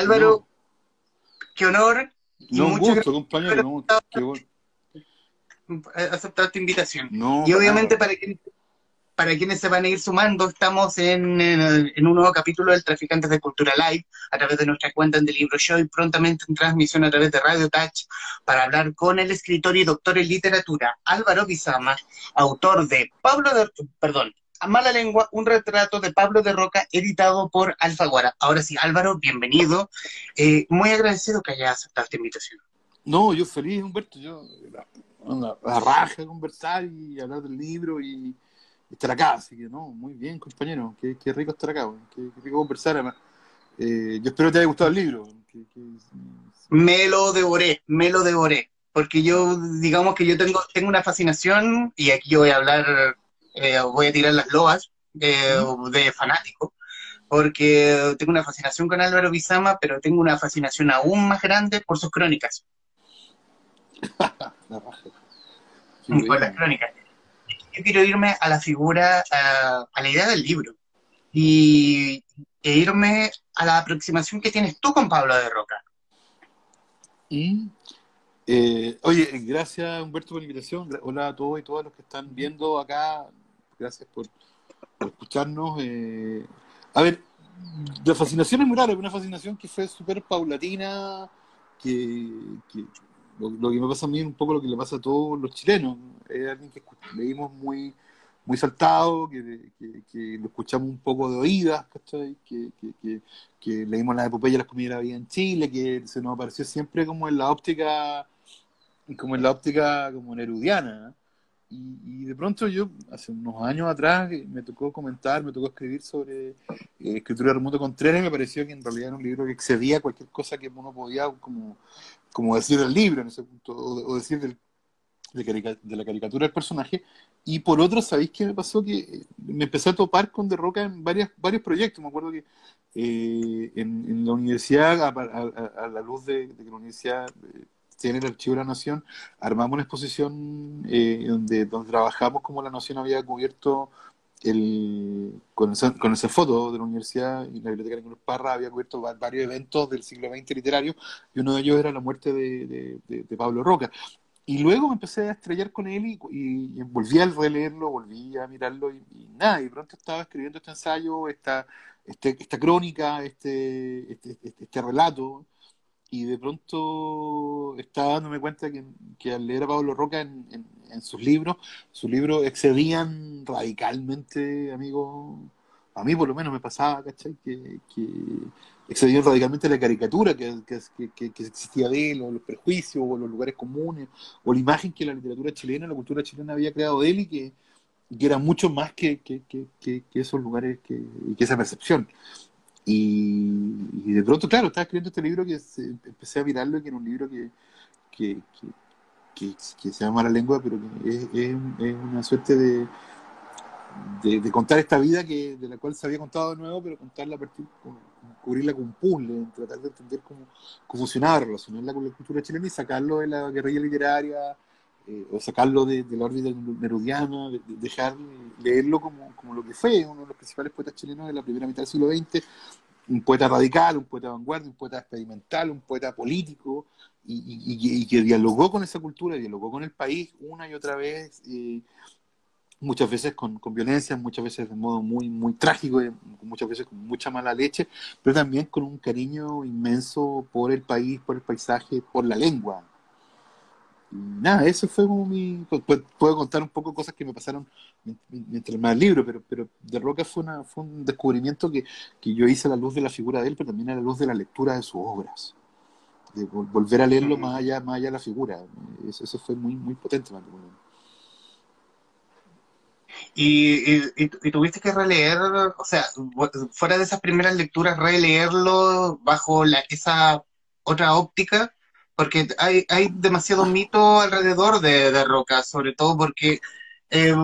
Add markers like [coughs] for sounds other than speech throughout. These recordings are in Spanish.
Álvaro, qué honor. Y no, un gusto, compañero. No, qué bueno. Aceptar esta invitación. y obviamente para quienes, para quienes se van a ir sumando, estamos en, en, un nuevo capítulo del Traficantes de Cultura Live a través de nuestra cuenta en The Libro Show y prontamente en transmisión a través de Radio Touch para hablar con el escritor y doctor en literatura Álvaro Bizama, autor de Pablo de, perdón, a mala lengua, un retrato de Pablo de Roca editado por Alfaguara. Ahora sí, Álvaro, bienvenido. Eh, muy agradecido que hayas aceptado esta invitación. No, yo feliz, Humberto. Yo la, raja conversar y hablar del libro y, estar acá. Así que, no, muy bien, compañero. Qué, rico estar acá, qué, rico conversar. Además. Eh, yo espero que te haya gustado el libro. Me lo devoré, me lo devoré. Porque yo, digamos que yo tengo, tengo una fascinación, y aquí yo voy a hablar eh, voy a tirar las loas de fanático, porque tengo una fascinación con Álvaro Bizama, pero tengo una fascinación aún más grande por sus crónicas. [laughs] por las crónicas. Yo quiero irme a la figura, a, la idea del libro, y e irme a la aproximación que tienes tú con Pablo de Roca. Eh, oye, gracias Humberto por la invitación. Hola a todos y todas los que están viendo acá gracias por, escucharnos. Eh, a ver, la fascinación es muy rara, una fascinación que fue súper paulatina, que, lo, que me pasa a mí es un poco lo que le pasa a todos los chilenos. Es alguien que leímos muy muy saltado, que, lo escuchamos un poco de oídas, Que, que, leímos la epopeya de las comidas de la vida en Chile, que se nos apareció siempre como en la óptica, como en la óptica como nerudiana. Y, de pronto yo, hace unos años atrás, eh, me tocó comentar, me tocó escribir sobre eh, escritura de Remoto Contreras y me pareció que en realidad era un libro que excedía cualquier cosa que uno podía como, como decir del libro en ese punto, o, decir del, de, la caricatura del personaje. Y por otro, ¿sabéis qué me pasó? Que eh, me empecé a topar con De Roca en varias, varios proyectos. Me acuerdo que en, la universidad, a, la luz de que la universidad en el Archivo de la Nación, armamos una exposición eh, donde, donde trabajamos como la Nación había cubierto el, con, esa, con esa foto de la universidad y la biblioteca de Nicolás Parra había cubierto varios eventos del siglo XX literario y uno de ellos era la muerte de, Pablo Roca. Y luego me empecé a estrellar con él y, volví a releerlo, volví a mirarlo y, nada, y pronto estaba escribiendo este ensayo, esta, este, esta crónica, este, este, este, este relato y de pronto estaba dándome cuenta que, al leer a Pablo Roca en, sus libros, sus libros excedían radicalmente, amigo, a mí por lo menos me pasaba, ¿cachai? Que, excedían radicalmente la caricatura que, existía de él, o los prejuicios, o los lugares comunes, o la imagen que la literatura chilena, la cultura chilena había creado de él y que, era mucho más que, esos lugares y que esa percepción. Y, de pronto, claro, estaba escribiendo este libro que empecé a mirarlo y que era un libro que, que, que, se llama La Lengua, pero que es, una suerte de, de, contar esta vida que de la cual se había contado de nuevo, pero contarla a partir, cubrirla con un puzzle, tratar de entender cómo, cómo funcionaba, relacionarla con la cultura chilena y sacarlo de la guerrilla literaria, eh, o sacarlo de, la órbita nerudiana, dejar leerlo como, como, lo que fue, uno de los principales poetas chilenos de la primera mitad del siglo XX, un poeta radical, un poeta de vanguardia, un poeta experimental, un poeta político, y, que dialogó con esa cultura, dialogó con el país una y otra vez, eh, muchas veces con, con, violencia, muchas veces de modo muy, muy trágico, muchas veces con mucha mala leche, pero también con un cariño inmenso por el país, por el paisaje, por la lengua, nada, eso fue como mi... Puedo contar un poco cosas que me pasaron mientras más el libro, pero, pero De Roca fue, una, fue un descubrimiento que, que, yo hice a la luz de la figura de él, pero también a la luz de la lectura de sus obras. De volver a leerlo más allá, más allá de la figura. Eso, eso fue muy, muy potente. Y, y, y, tuviste que releer, o sea, fuera de esas primeras lecturas, releerlo bajo la, esa otra óptica porque hay, hay demasiado mito alrededor de, Roca, sobre todo porque eh,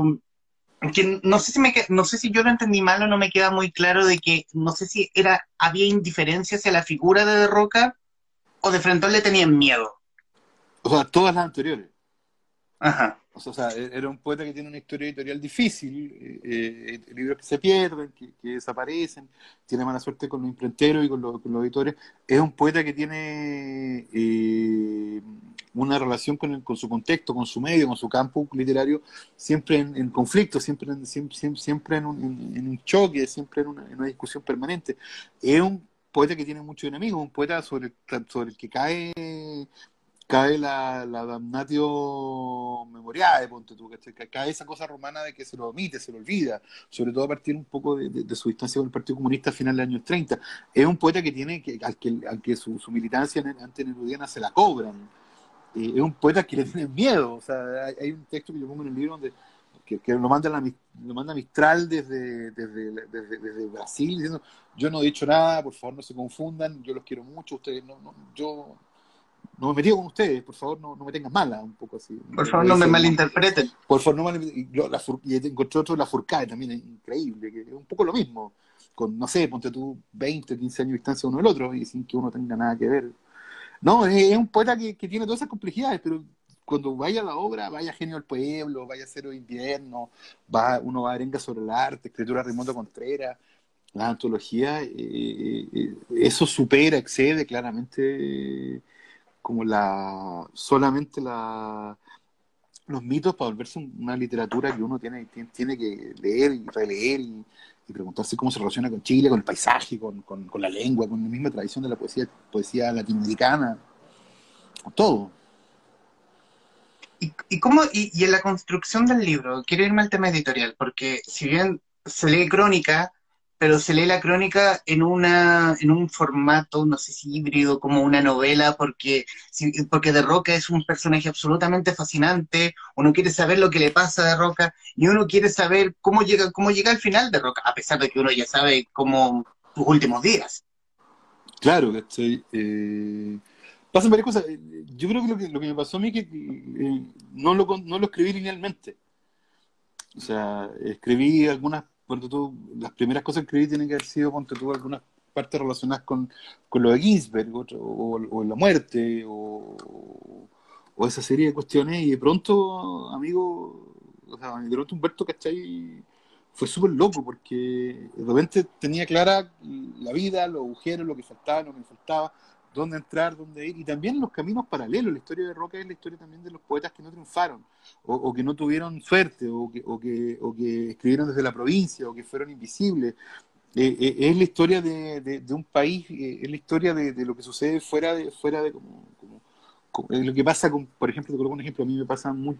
no sé si me no sé si yo lo entendí mal o no me queda muy claro de que no sé si era había indiferencia hacia la figura de, Roca o de frente le tenían miedo. O sea, todas las anteriores. Ajá. O sea, e-, era un poeta que tiene una historia editorial difícil, eh, eh, libros que se pierden, que, desaparecen, tiene mala suerte con los imprenteros y con, los, editores. Es un poeta que tiene eh, una relación con, con, su contexto, con su medio, con su campo literario, siempre en, conflicto, siempre en, siempre, siempre en, un, choque, siempre en una, en una discusión permanente. Es un poeta que tiene muchos enemigos, un poeta sobre, sobre el que cae cae la, la damnatio memoriae, ponte tú, cae esa cosa romana de que se lo omite, se lo olvida, sobre todo a partir un poco de, su distancia con el Partido Comunista a finales de los años 30. Es un poeta que tiene, que, al que, al que su, su militancia antinerudiana se la cobran. Es un poeta que le tiene miedo. O sea, hay, un texto que yo pongo en el libro donde que, lo, manda la, lo manda Mistral desde, desde, desde, desde, Brasil diciendo yo no he dicho nada, por favor no se confundan, yo los quiero mucho, ustedes no, no yo no me metí con ustedes, por favor, no, no me tengan mala, un poco así. Por favor, no me malinterpreten. Por favor, no malinterpreten. Y, encontré otro, la Furcae también, es increíble, que es un poco lo mismo. Con, no sé, ponte tú 20, 15 años de distancia uno del otro y sin que uno tenga nada que ver. No, es, un poeta que, que, tiene todas esas complejidades, pero cuando vaya a la obra, vaya Genio del Pueblo, vaya Cero de Invierno, va, uno va a arenga sobre el arte, escritura de Raimundo Contreras, la antología, eh, eh, eh, eso supera, excede claramente como la solamente la los mitos para volverse una literatura que uno tiene, tiene, que leer y releer y, preguntarse cómo se relaciona con Chile, con el paisaje, con, la lengua, con la misma tradición de la poesía, poesía latinoamericana, con todo. ¿Y, cómo, y en la construcción del libro, quiero irme al tema editorial, porque si bien se lee crónica, pero se lee la crónica en una en un formato, no sé si híbrido, como una novela, porque, porque De Roca es un personaje absolutamente fascinante, uno quiere saber lo que le pasa a De Roca, y uno quiere saber cómo llega, cómo llega al final de Roca, a pesar de que uno ya sabe cómo sus últimos días. Claro, que eh, pasan varias cosas. Yo creo que lo que, lo que me pasó a mí que eh, no, lo, no lo escribí linealmente. O sea, escribí algunas cuando tú, las primeras cosas que escribí tienen que haber sido, cuando tú, algunas partes relacionadas con, con lo de Ginsberg, o, o, la muerte, o, o, esa serie de cuestiones, y de pronto, amigo, o sea, de pronto Humberto, ¿cachai? Fue súper loco, porque de repente tenía clara la vida, los agujeros, lo que faltaba, lo que faltaba, dónde entrar, dónde ir, y también los caminos paralelos. La historia de Roca es la historia también de los poetas que no triunfaron, o, que no tuvieron suerte, o que, o, que, o que escribieron desde la provincia, o que fueron invisibles. Eh, eh, es la historia de, un país, eh, es la historia de, lo que sucede fuera de, fuera de como, lo que pasa con, por ejemplo, te coloco un ejemplo, a mí me pasa muy,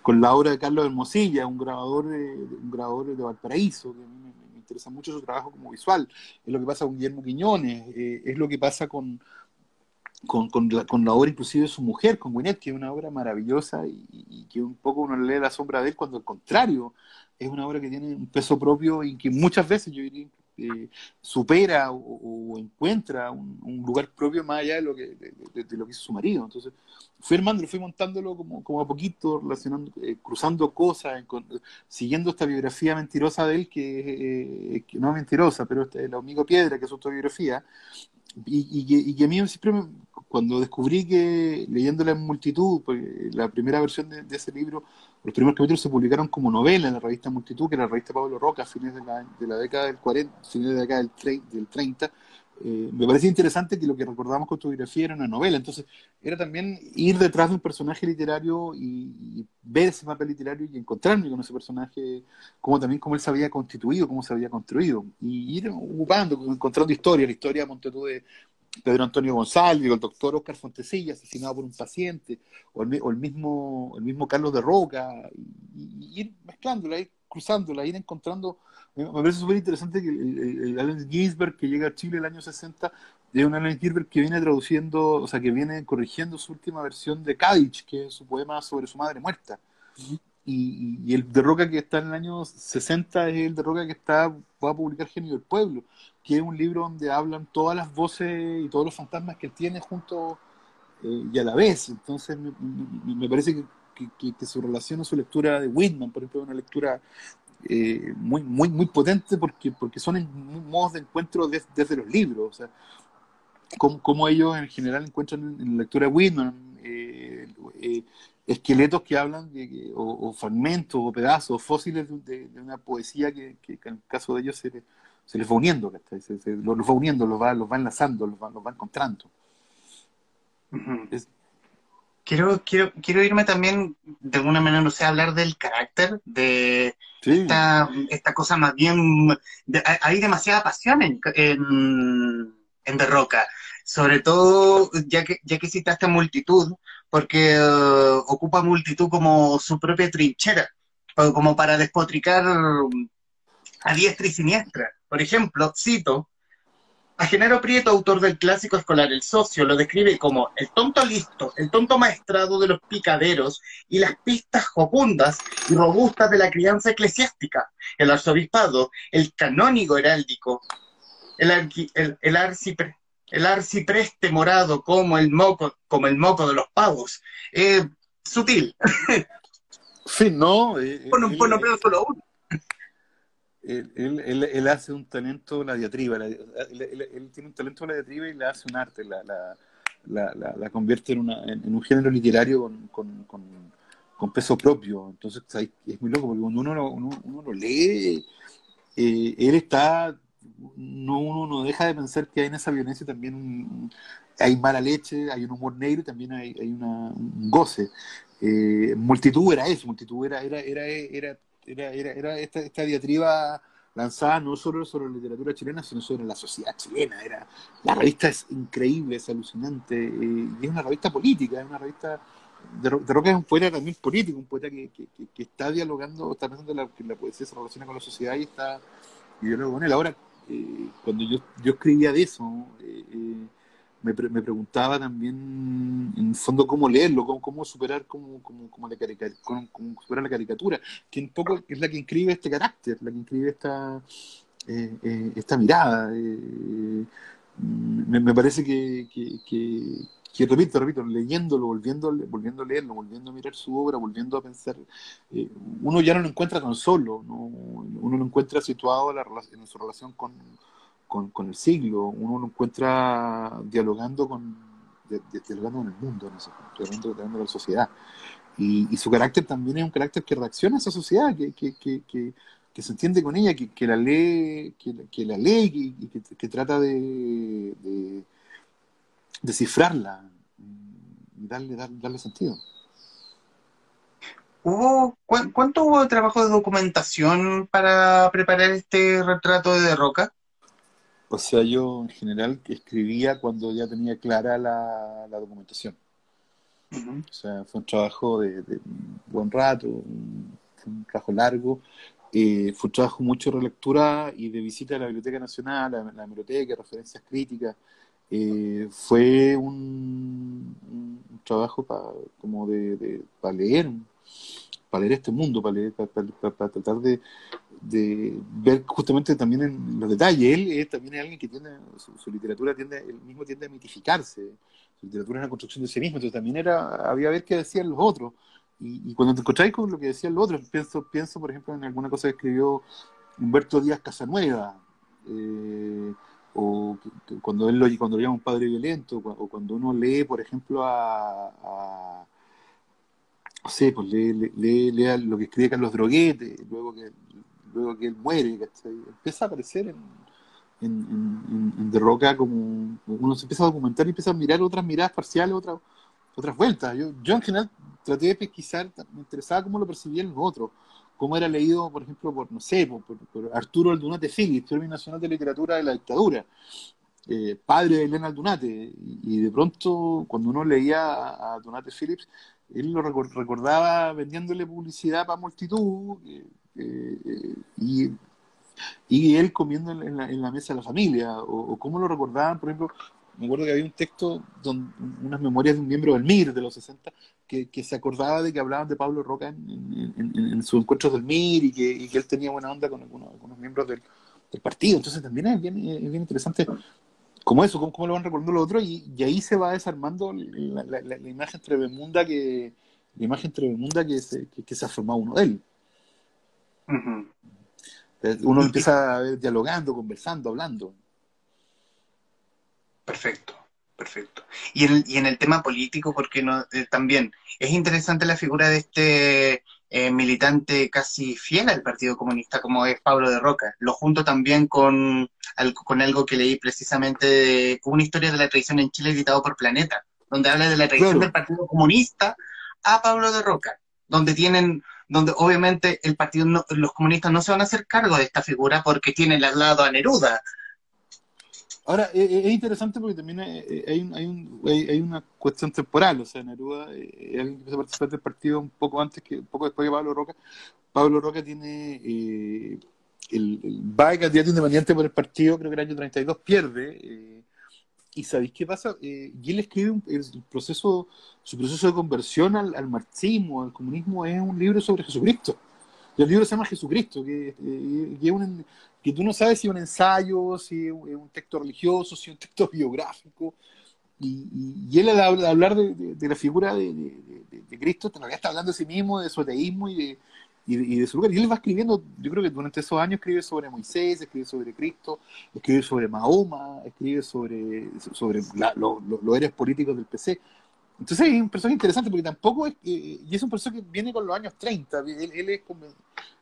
con la obra de Carlos Hermosilla, un grabador, un grabador de Valparaíso, que a mí me, interesa mucho su trabajo como visual, es lo que pasa con Guillermo Quiñones, eh, es lo que pasa con, con, la, obra inclusive de su mujer, con Gwyneth, que es una obra maravillosa y, que un poco uno lee la sombra de él cuando al contrario es una obra que tiene un peso propio y que muchas veces yo diría eh, supera o, encuentra un, lugar propio más allá de lo que, de, lo que hizo su marido. Entonces, fui armando, fui montándolo como, como a poquito, relacionando, eh, cruzando cosas, siguiendo esta biografía mentirosa de él, que, eh, no es mentirosa, pero este, el amigo Piedra, que es su autobiografía, y, y, que, a mí siempre, cuando descubrí que leyéndola en multitud, la primera versión de, ese libro, los primeros capítulos se publicaron como novela en la revista Multitud, que era la revista Pablo Roca, a fines de la, de la década del 40, fines de la década del, del 30, eh, me parecía interesante que lo que recordamos con tu biografía era una novela. Entonces, era también ir detrás de un personaje literario y, ver ese papel literario y encontrarme con ese personaje, como también cómo él se había constituido, cómo se había construido. Y ir ocupando, encontrando historia, la historia Montetú de Pedro Antonio González, el doctor Oscar Fontecilla, asesinado por un paciente, o el, mismo, el mismo Carlos de Roca, y, ir mezclándola, ir cruzándola, ir encontrando. Me parece súper interesante que el, Allen Ginsberg que llega a Chile el año 60 es un Allen Ginsberg que viene traduciendo, o sea, que viene corrigiendo su última versión de Kadich, que es su poema sobre su madre muerta. Y, el de Roca que está en el año 60 es el de Roca que está va a publicar Genio del Pueblo, que es un libro donde hablan todas las voces y todos los fantasmas que tiene junto eh, y a la vez. Entonces me, parece que, que, su relación o su lectura de Whitman, por ejemplo, es una lectura eh, muy, muy, muy potente porque, porque son en, modos de encuentro desde los libros. O sea, como, ellos en general encuentran en, la lectura de Whitman eh, eh, esqueletos que hablan, de, o, fragmentos, o pedazos, fósiles de, una poesía que, en el caso de ellos se, se les va uniendo, los, va uniendo, los va, los va enlazando, los va, los va encontrando. Quiero, quiero, quiero irme también, de alguna manera, no sé, hablar del carácter, de esta, esta cosa más bien... hay demasiada pasión en, en, en De Roca, sobre todo ya que, ya que citaste multitud, porque eh, ocupa multitud como su propia trinchera, como para despotricar a diestra y siniestra. Por ejemplo, cito, a Genaro Prieto, autor del clásico escolar El Socio, lo describe como el tonto listo, el tonto maestrado de los picaderos y las pistas jocundas y robustas de la crianza eclesiástica, el arzobispado, el canónigo heráldico, el, el, el, el arcipreste morado como el moco, como el moco de los pavos. Eh, sutil. Sí, no. Eh, bueno, solo uno. Él, él, hace un talento la diatriba, él, tiene un talento la diatriba y le hace un arte, la, la, la, convierte en, una, en, un género literario con, con, con, peso propio. Entonces es muy loco porque cuando uno, uno, uno lo lee, eh, él está no uno no deja de pensar que hay en esa violencia también hay mala leche, hay un humor negro y también hay, hay una, un goce. Eh, multitud era eso, multitud era, era, era, era, era, era, esta, esta, diatriba lanzada no solo sobre la literatura chilena, sino sobre la sociedad chilena. Era, la revista es increíble, es alucinante, eh, y es una revista política, es una revista de, Roca es un poeta también político, un poeta que, que, que, está dialogando, está pensando la, que la poesía se relaciona con la sociedad y está y dialoga con él. Ahora, eh, cuando yo, yo escribía de eso, eh, eh, me, me, preguntaba también, en el fondo, cómo leerlo, cómo, cómo superar cómo, cómo, cómo la cómo, superar la caricatura, que un poco es la que inscribe este carácter, la que inscribe esta, esta mirada. Me, me, parece que, que que repito, repito, leyéndolo, volviendo, volviendo a leerlo, volviendo a mirar su obra, volviendo a pensar, eh, uno ya no lo encuentra tan solo, ¿no? uno lo encuentra situado en su relación con, con, el siglo, uno lo encuentra dialogando con, dialogando con el mundo, dialogando, con la sociedad. Y, su carácter también es un carácter que reacciona a esa sociedad, que, que, que, que se entiende con ella, que, la lee, que, la lee y que, trata de descifrarla y darle, darle, sentido. ¿Hubo, ¿Cuánto hubo de trabajo de documentación para preparar este retrato de, de Roca? O sea, yo en general escribía cuando ya tenía clara la, documentación. O sea, fue un trabajo de, buen rato, un, trabajo largo. Eh, fue un trabajo mucho de relectura y de visita a la Biblioteca Nacional, a la biblioteca, referencias críticas, eh, fue un, trabajo para como de, para leer para leer este mundo para leer para, tratar de, ver justamente también en los detalles. Él es también alguien que tiene su, literatura tiende él mismo tiende a mitificarse. Su literatura es una construcción de sí mismo entonces también era había ver qué decían los otros. Y, cuando te encontráis con lo que decían los otros pienso pienso por ejemplo en alguna cosa que escribió Humberto Díaz Casanueva eh, o cuando él lo, cuando llama un padre violento, o cuando uno lee, por ejemplo, a no sé, pues lee, lee, lo que escribe Carlos Droguete, luego que, luego que él muere, empieza a aparecer en, en, Roca como uno se empieza a documentar y empieza a mirar otras miradas parciales, otras otras vueltas. Yo, yo en general traté de pesquisar, me interesaba cómo lo percibían los otros cómo era leído, por ejemplo, por, no sé, por, Arturo Aldunate Phillips, Premio Nacional de Literatura de la Dictadura, eh, padre de Elena Aldunate, y, de pronto, cuando uno leía a, Aldunate Phillips, él lo recordaba vendiéndole publicidad para multitud, eh, eh, y, y él comiendo en la, en la, mesa de la familia, o, o cómo lo recordaban, por ejemplo, me acuerdo que había un texto, don, unas memorias de un miembro del MIR de los 60, que, que se acordaba de que hablaban de Pablo Roca en, en, sus encuentros del MIR y que, que, él tenía buena onda con algunos, algunos miembros del, del, partido. Entonces también es bien, es bien interesante como eso, cómo, cómo, lo van recordando los otros, y, y ahí se va desarmando la, la, la, imagen tremenda que la imagen tremenda que se, que, se ha formado uno de él. Uno empieza a ver dialogando, conversando, hablando. Perfecto, Perfecto. Y en, el, y en el tema político, porque no, eh, también es interesante la figura de este eh, militante casi fiel al Partido Comunista, como es Pablo de Roca. Lo junto también con, con algo que leí precisamente de una historia de la tradición en Chile editado por Planeta, donde habla de la tradición del Partido Comunista a Pablo de Roca, donde tienen donde obviamente el partido los comunistas no se van a hacer cargo de esta figura porque tienen al lado a Neruda, Ahora, eh, eh, es interesante porque también eh, hay, hay, un, hay, una cuestión temporal, o sea, Neruda es alguien que empezó a participar del partido un poco antes que, un poco después de Pablo Roca. Pablo Roca tiene el, el, va de candidato independiente por el partido, creo que el año 32 pierde. y ¿sabéis qué pasa? él escribe el proceso, su proceso de conversión al, al marxismo, al comunismo, es un libro sobre Jesucristo. El libro se llama Jesucristo, que, que, un, que tú no sabes si es un ensayo, si es un texto religioso, si es un texto biográfico. Y, él al hablar de, la figura de, de, Cristo, todavía está hablando de sí mismo, de su ateísmo y de, y, de su lugar. Y él va escribiendo, yo creo que durante esos años escribe sobre Moisés, escribe sobre Cristo, escribe sobre Mahoma, escribe sobre, sobre los héroes políticos del PC. Entonces es un personaje interesante porque tampoco es, y es un personaje que viene con los años 30, él, es como,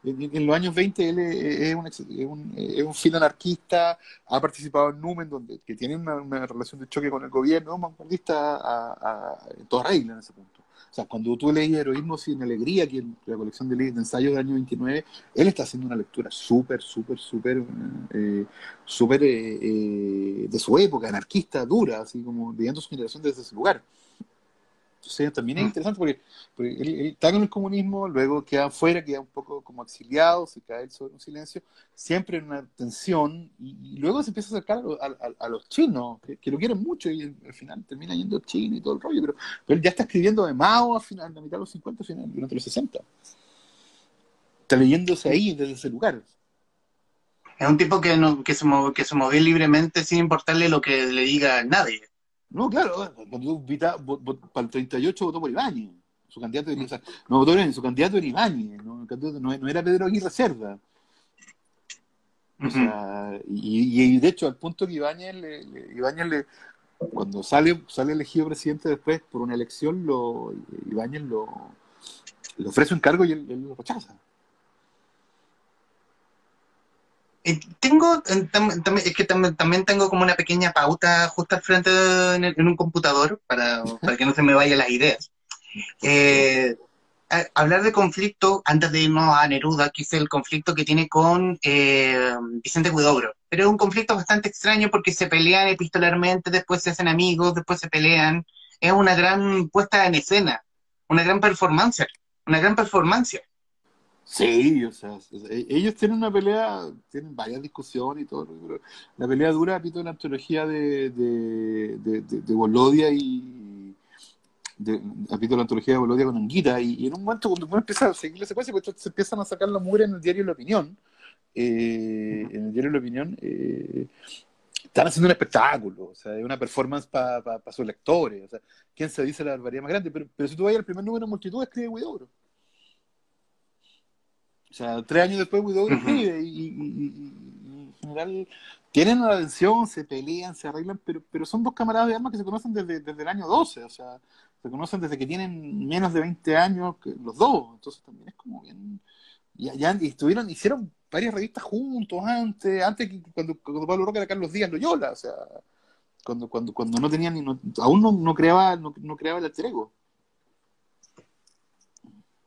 en, los años 20 él es, un, es, un, es anarquista, ha participado en Numen, donde, que tiene una, relación de choque con el gobierno, vanguardista a, a, en toda regla en ese punto. O sea, cuando tú lees Heroísmo sin Alegría, aquí en la colección de, de ensayos del año 29, él está haciendo una lectura súper, súper, súper, eh, súper eh, eh, de su época, anarquista, dura, así como viviendo su generación desde ese lugar. Entonces también es mm. interesante porque, él, está con el comunismo, luego queda afuera, queda un poco como exiliado, se cae sobre un silencio, siempre en una tensión, y, luego se empieza a acercar a, los chinos, que, lo quieren mucho, y al final termina yendo a China y todo el rollo, pero, él ya está escribiendo de Mao a final, la mitad de los 50, final, durante los 60. Está leyéndose ahí, desde ese lugar. Es un tipo que, no, que, se, que se movió libremente sin importarle lo que le diga nadie. No, claro, cuando para el 38 votó por Ibáñez. Su candidato era, o sea, no votó bien, su candidato era Ibáñez, ¿no? no, era Pedro Aguirre Cerda. O sea, y, de hecho, al punto que Ibáñez, le, le, cuando sale, sale elegido presidente después por una elección, lo, Ibáñez lo, le ofrece un cargo y él, él lo rechaza. Eh, tengo, es que también tengo como una pequeña pauta justo al frente en, un computador para, para, que no se me vayan las ideas. Eh, hablar de conflicto, antes de irnos a Neruda, que es el conflicto que tiene con eh, Vicente Huidobro. Pero es un conflicto bastante extraño porque se pelean epistolarmente, después se hacen amigos, después se pelean. Es una gran puesta en escena, una gran performance, una gran performance. Sí, o sea, e, ellos tienen una pelea, tienen varias discusiones y todo, pero la pelea dura, repito, la antología de, de, de, de, Bolodia y. De, la antología de Bolodia con Anguita, y, en un momento cuando uno empieza a seguir la secuencia, pues se empiezan a sacar la mugre en el diario La Opinión. Eh, en el diario La Opinión, eh, están haciendo un espectáculo, o sea, una performance para pa, sus lectores, o sea, ¿quién se dice la barbaridad más grande? Pero, pero si tú vas al primer número de multitud, escribe Huidobro. O sea, tres años después Widow uh y, y, en general tienen una atención, se pelean, se arreglan, pero, pero son dos camaradas de armas que se conocen desde, desde el año 12, o sea, se conocen desde que tienen menos de 20 años los dos, entonces también es como bien... Y, ya, y estuvieron, hicieron varias revistas juntos antes, antes que cuando, cuando Pablo Roca era Carlos Díaz Loyola, o sea, cuando, cuando, cuando no tenían ni aún no, no creaba, no, no creaba el alter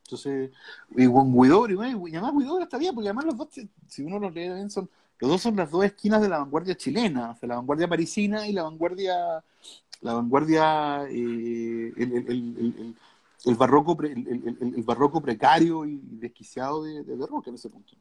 entonces, y Guidobro, y además Guidobro está bien, porque además los dos, si uno los lee bien, son, los dos son las dos esquinas de la vanguardia chilena, o sea, la vanguardia parisina y la vanguardia, la vanguardia, eh, el, el, barroco, el, barroco precario y desquiciado de, de, Roca en ese punto.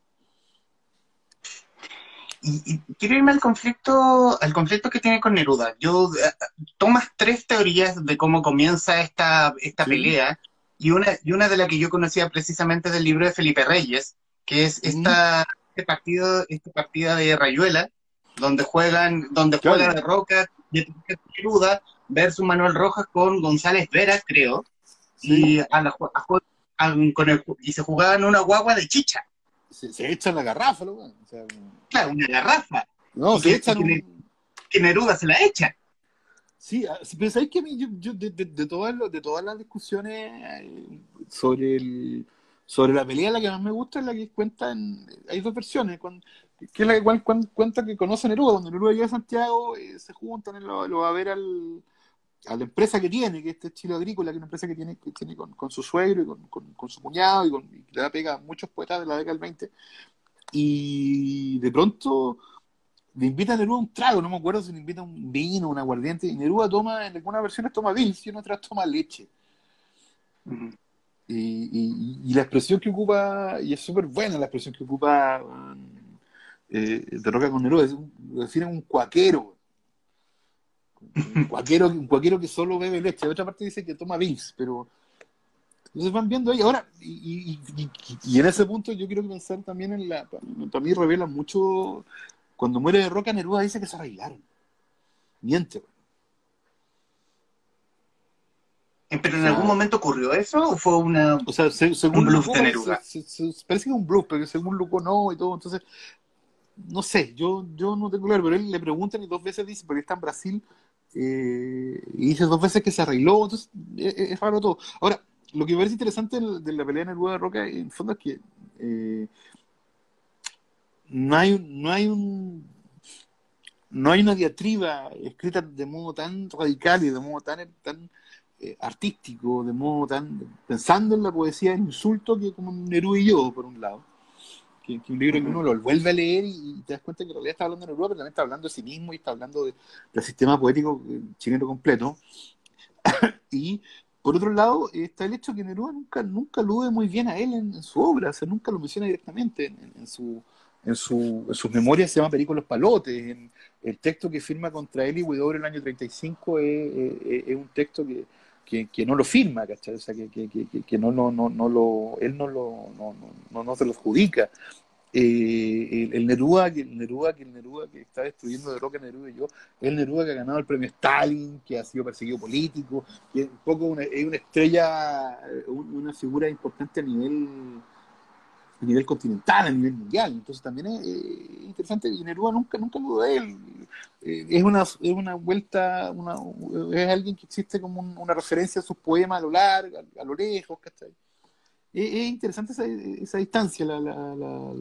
Y, quiero irme al conflicto, al conflicto que tiene con Neruda. Yo eh, tomas tres teorías de cómo comienza esta, esta pelea y una, y una de las que yo conocía precisamente del libro de Felipe Reyes, que es esta, este partido, esta partida de Rayuela, donde juegan, donde juega de Roca, de Neruda, versus Manuel Rojas con González Vera, creo, y, a la, con el, y se jugaban una guagua de chicha. Se, se echan la garrafa, ¿no? O claro, una garrafa. No, se echan que, Neruda se la echa. Sí, ah, pero sabéis que yo, yo de, todas, las discusiones eh, sobre el sobre la pelea, la que más me gusta es la que cuenta en. Hay dos versiones, que es la que cuenta que conoce a Neruda. Cuando Neruda llega a Santiago, eh, se juntan, lo, lo va a ver al, a la empresa que tiene, que es este Chile Agrícola, que es una empresa que tiene, con, su suegro y con, su cuñado y, con, le da pega a muchos poetas de la década del 20. Y de pronto le invita a Neruda un trago, no me acuerdo si le invita un vino, un aguardiente, y Neruda toma, en algunas versiones toma Bills y en otras toma leche. y, la expresión que ocupa, y es súper buena la expresión que ocupa eh, de Roca con Neruda, es un, lo define un cuaquero. Un cuaquero, un cuaquero que solo bebe leche. De otra parte dice que toma Bills, pero entonces van viendo ahí. Ahora, y, y, en ese punto yo quiero pensar también en la. Para mí revela mucho cuando muere de Roca, Neruda dice que se arreglaron. Miente, eh, ¿Pero en algún momento ocurrió eso o fue una, o sea, según un bluff de Neruda? parece que es un bluff, pero según Luco no y todo. Entonces, no sé, yo, yo no tengo claro, pero él le preguntan y dos veces dice, porque está en Brasil, eh, y dice dos veces que se arregló, entonces es, raro todo. Ahora, lo que me parece interesante de la pelea de Neruda de Roca, en el fondo es que eh, no hay, no hay un no hay una diatriba escrita de modo tan radical y de modo tan, tan eh, artístico, de modo tan pensando en la poesía en insulto que como Neruda y yo, por un lado. Que, un libro que uno lo vuelve a leer y, te das cuenta que en realidad está hablando de Neruda, pero también está hablando de sí mismo y está hablando del sistema poético eh, chileno completo. [coughs] y por otro lado, está el hecho que Neruda nunca, nunca alude muy bien a él en, su obra, o sea, nunca lo menciona directamente en su, en, su, en sus memorias se llama Perico los Palotes. El texto que firma contra él y en el año 35 es, es, un texto que, que, no lo firma, ¿cachai? O sea, que, que, no, no, no, no lo, él no, lo, no, no, no se lo adjudica. Eh, el, Neruda, que el Neruda, que el Neruda que está destruyendo de Roca Neruda y yo, el Neruda que ha ganado el premio Stalin, que ha sido perseguido político, que es un poco es una estrella, una figura importante a nivel a nivel continental, a nivel mundial. Entonces también es interesante, y Neruda nunca, nunca lo de él. Eh, es, una, es una vuelta, es alguien que existe como una referencia a sus poemas a lo largo, a, lo lejos, ¿cachai? Es, interesante esa, esa distancia, la, la,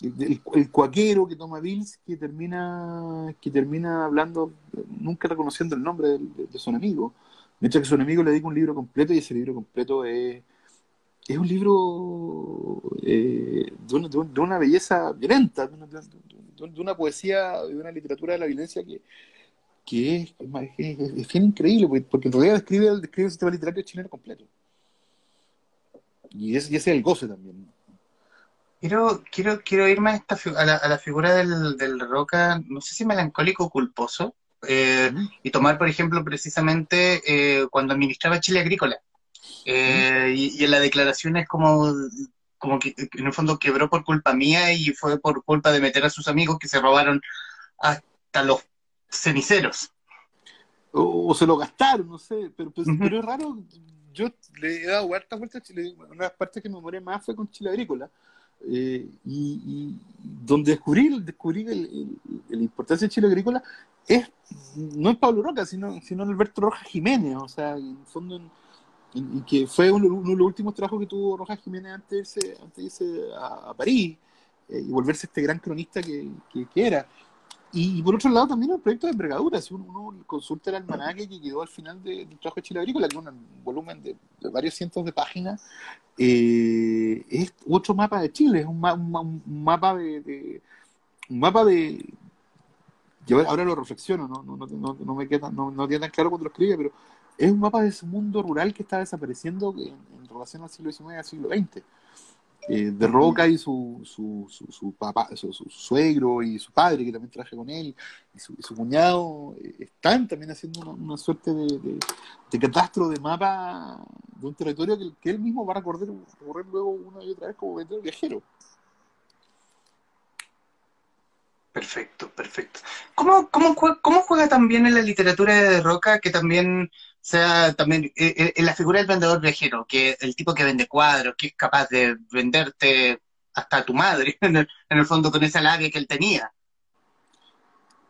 el, cuaquero que toma Bills que termina que termina hablando, nunca reconociendo el nombre de, de su enemigo, mientras que su enemigo le dedica un libro completo y ese libro completo es es un libro eh, de, una, de, una, belleza violenta, de una, de una, poesía, de una literatura de la violencia que, que es, es, bien increíble, porque en realidad describe, describe el sistema literario chileno completo. Y, ese es el goce también. Quiero, quiero, quiero irme a, esta, a, la, a la figura del, del Roca, no sé si melancólico o culposo, eh, y tomar, por ejemplo, precisamente eh, cuando administraba Chile Agrícola. Eh, y, en la declaración es como, como que en el fondo quebró por culpa mía y fue por culpa de meter a sus amigos que se robaron hasta los ceniceros. O, se lo gastaron, no sé, pero, pues, pero es raro. Yo le he dado hartas vueltas a Chile. Una de las partes que me moré más fue con Chile Agrícola. Eh, y, donde descubrí, descubrí el, la importancia de Chile Agrícola es no es Pablo Roca, sino, sino Alberto Rojas Jiménez. O sea, en el fondo y, que fue uno, de los últimos trabajos que tuvo Rojas Jiménez antes de irse, antes de irse a, París eh, y volverse este gran cronista que, que, era. Y, por otro lado también el proyecto de envergadura, si uno, consulta el almanaque que quedó al final del trabajo de Chile Agrícola, que es un volumen de, varios cientos de páginas, eh, es otro mapa de Chile, es un, mapa de, un mapa de yo ahora lo reflexiono, no, no, no, no me queda, no, no tan claro cuando lo escribe, pero es un mapa de ese mundo rural que está desapareciendo en, relación al siglo XIX y al siglo XX. Eh, de Roca y su, su, su, papá, su, suegro y su padre, que también traje con él, y su, cuñado, eh, están también haciendo una, suerte de, de, catastro de mapa de un territorio que, él mismo va a recorrer, luego una y otra vez como viajero. Perfecto, perfecto. ¿Cómo, cómo, cómo juega también en la literatura de Roca que también sea también eh, eh, en la figura del vendedor viajero, que el tipo que vende cuadros, que es capaz de venderte hasta a tu madre, [laughs] en el, fondo con esa labia que él tenía.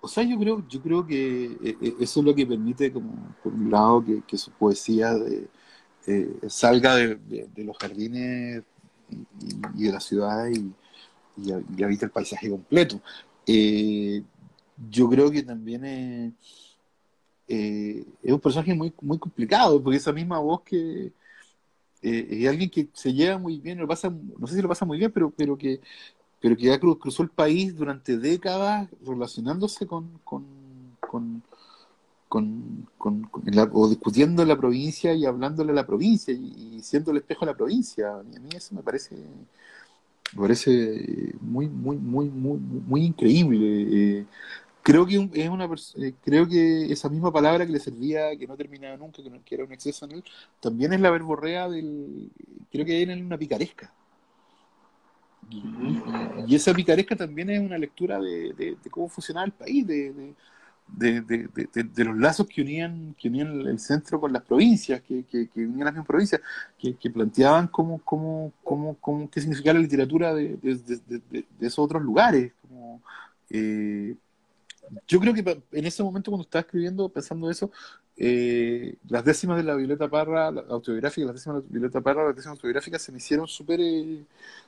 o sea, yo creo, yo creo que eh, eh, eso es lo que permite, como por un lado, que, su poesía eh, salga de, los jardines y, de la ciudad y, y, habita el paisaje completo. yo creo que también es, es un personaje muy, muy complicado, porque esa misma voz que es alguien que se lleva muy bien, lo pasa, no sé si lo pasa muy bien, pero, pero que pero que ya cruzó el país durante décadas relacionándose con, con, con, o discutiendo la provincia y hablándole a la provincia y, siendo el espejo de la provincia. A mí eso me parece me parece muy muy muy muy muy increíble. Eh, creo que es una eh, creo que esa misma palabra que le servía que no terminaba nunca que, era un exceso en él también es la verborrea del creo que era una picaresca y, esa picaresca también es una lectura de, cómo funcionaba el país, de, los lazos que unían, que unían el centro con las provincias, que, unían las mismas provincias, que, planteaban cómo, cómo, cómo, cómo, qué significaba la literatura de, esos otros lugares. Como, eh, yo creo que en ese momento cuando estaba escribiendo, pensando eso, eh, las décimas de la Violeta Parra, la autobiográfica, las décimas de la Violeta Parra, las décimas autobiográficas se me hicieron súper, eh,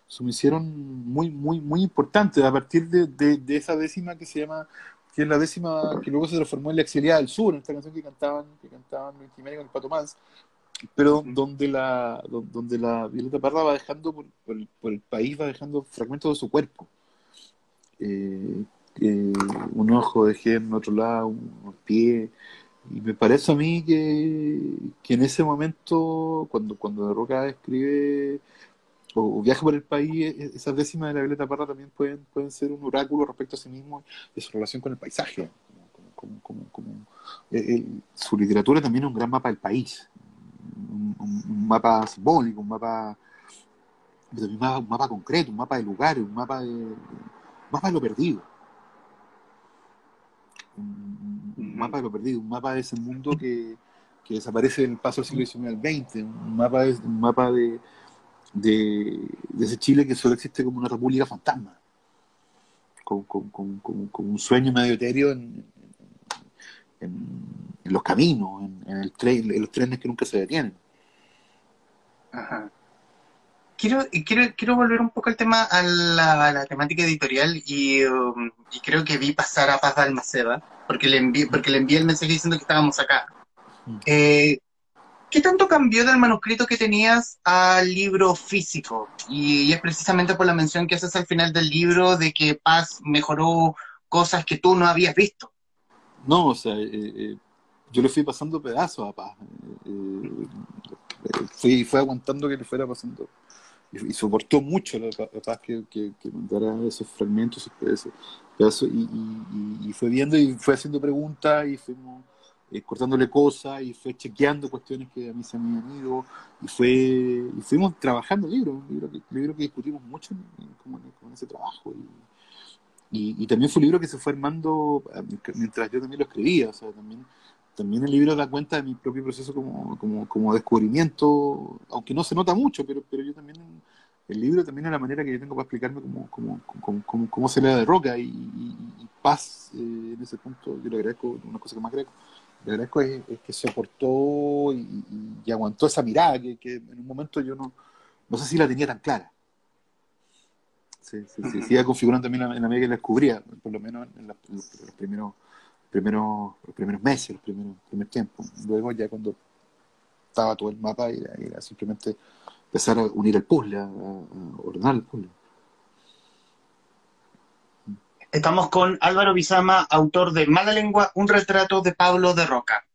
se me hicieron muy, muy, muy importantes a partir de, esa décima que se llama, que es la décima que luego se transformó en La Exiliada del Sur, en esta canción que cantaban, que cantaban con el Pato Mans, pero donde la, donde la Violeta Parra va dejando por, el, país, va dejando fragmentos de su cuerpo. Eh, un ojo dejé en otro lado, un pie. Y me parece a mí que, que en ese momento, cuando, cuando De Roca escribe o, viaja por el país, e, e, esas décimas de la Violeta Parra también pueden, pueden ser un oráculo respecto a sí mismo y su relación con el paisaje. Como, eh, eh, su literatura también es un gran mapa del país, un, mapa simbólico, un mapa, un mapa, concreto, un mapa de lugares, un mapa de, un mapa de lo perdido un, mapa de lo perdido, un mapa de ese mundo que, desaparece en el paso del siglo XIX al XX, un mapa de, un mapa de, de, ese Chile que solo existe como una república fantasma, con, un sueño medio etéreo en, los caminos, en, el tren, en los trenes que nunca se detienen. Ajá quiero, quiero, quiero volver un poco al tema, a la, temática editorial um, y, creo que vi pasar a Paz Almaceda, porque le envié, porque le envié el mensaje diciendo que estábamos acá. Mm. Eh, ¿Qué tanto cambió del manuscrito que tenías al libro físico? Y, es precisamente por la mención que haces al final del libro de que Paz mejoró cosas que tú no habías visto. No, o sea, eh, eh, yo le fui pasando pedazos a Paz. fui, fue aguantando que le fuera pasando y, soportó mucho la, paz que, que, mandara esos fragmentos, esos pedazos, y, fue viendo y fue haciendo preguntas y fuimos eh, cortándole cosas y fue chequeando cuestiones que a mí se me habían ido y fue y fuimos trabajando el libro, libro que, libro que discutimos mucho con ese trabajo y, y, también fue un libro que se fue armando eh, mientras yo también lo escribía, o sea, también también el libro da cuenta de mi propio proceso como, como, como descubrimiento, aunque no se nota mucho, pero, pero yo también, el libro también es la manera que yo tengo para explicarme cómo, cómo, cómo, se le da de roca y, paz eh, en ese punto, yo le agradezco, una cosa que más agradezco, le agradezco es, que soportó y, y, aguantó esa mirada que, que, en un momento yo no, no sé si la tenía tan clara. Se, se, iba configurando también en la medida que la descubría, por lo menos en, los primeros primeros, los primeros meses, los primeros primer tiempo. Luego ya cuando estaba todo el mapa era, simplemente empezar a unir el puzzle, a, ordenar el puzzle. Estamos con Álvaro Bizama, autor de Mala Lengua, un retrato de Pablo de Roca.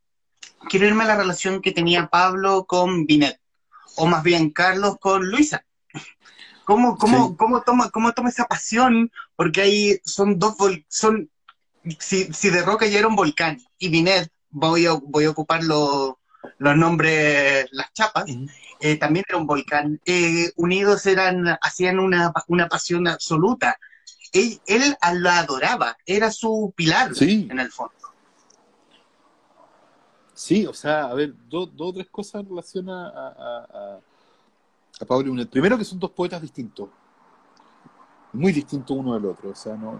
Quiero irme a la relación que tenía Pablo con Binet, o más bien Carlos con Luisa. ¿Cómo, cómo, cómo, toma, cómo toma esa pasión? Porque ahí son dos, son si, si de Roca ya era un volcán y Binet, voy a, voy a ocupar los nombres, las chapas, eh, también era un volcán. Eh, unidos eran, hacían una, una pasión absoluta. Él, él la adoraba, era su pilar en el fondo. Sí, o sea, a ver, dos o tres cosas en relación a, a, a, Pablo Primero que son dos poetas distintos. Muy distintos uno del otro. O sea, no,